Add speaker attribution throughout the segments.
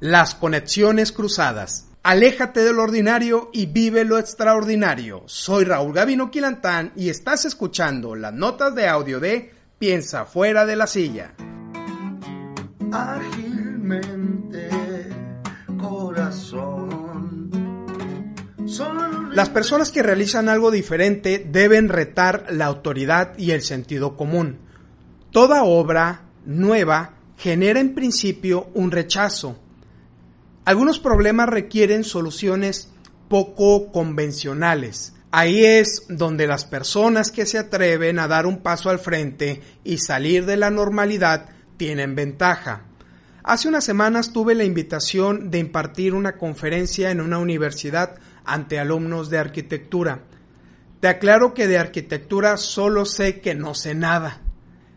Speaker 1: Las conexiones cruzadas. Aléjate de lo ordinario y vive lo extraordinario. Soy Raúl Gavino Quilantán y estás escuchando las notas de audio de Piensa fuera de la silla.
Speaker 2: Ágilmente, corazón.
Speaker 1: Las personas que realizan algo diferente deben retar la autoridad y el sentido común. Toda obra nueva genera en principio un rechazo algunos problemas requieren soluciones poco convencionales. Ahí es donde las personas que se atreven a dar un paso al frente y salir de la normalidad tienen ventaja. Hace unas semanas tuve la invitación de impartir una conferencia en una universidad ante alumnos de arquitectura. Te aclaro que de arquitectura solo sé que no sé nada.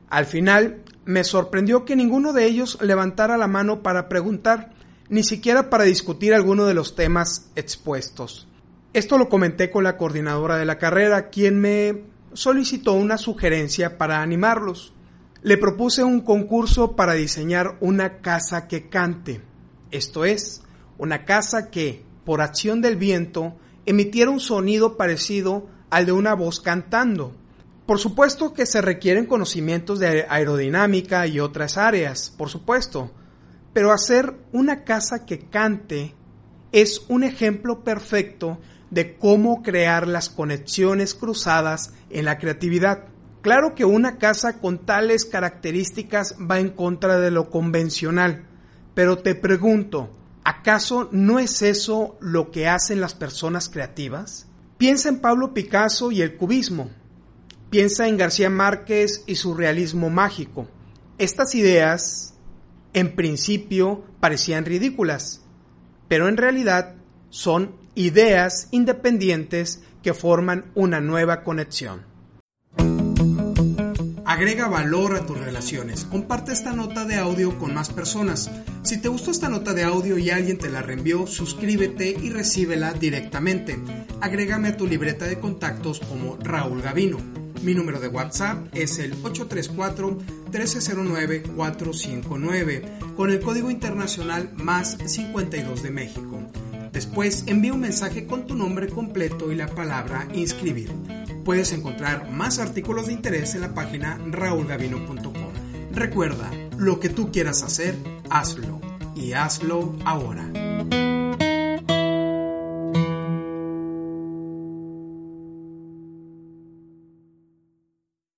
Speaker 1: Al final me sorprendió que ninguno de ellos levantara la mano para preguntar ni siquiera para discutir alguno de los temas expuestos. Esto lo comenté con la coordinadora de la carrera, quien me solicitó una sugerencia para animarlos. Le propuse un concurso para diseñar una casa que cante, esto es, una casa que, por acción del viento, emitiera un sonido parecido al de una voz cantando. Por supuesto que se requieren conocimientos de aerodinámica y otras áreas, por supuesto, pero hacer una casa que cante es un ejemplo perfecto de cómo crear las conexiones cruzadas en la creatividad. Claro que una casa con tales características va en contra de lo convencional, pero te pregunto, ¿acaso no es eso lo que hacen las personas creativas? Piensa en Pablo Picasso y el cubismo. Piensa en García Márquez y su realismo mágico. Estas ideas en principio parecían ridículas, pero en realidad son ideas independientes que forman una nueva conexión. Agrega valor a tus relaciones. Comparte esta nota de audio con más personas. Si te gustó esta nota de audio y alguien te la reenvió, suscríbete y recíbela directamente. Agrégame a tu libreta de contactos como Raúl Gavino. Mi número de WhatsApp es el 834-1309-459 con el código internacional más 52 de México. Después envía un mensaje con tu nombre completo y la palabra inscribir. Puedes encontrar más artículos de interés en la página raulgavino.com. Recuerda, lo que tú quieras hacer, hazlo y hazlo ahora.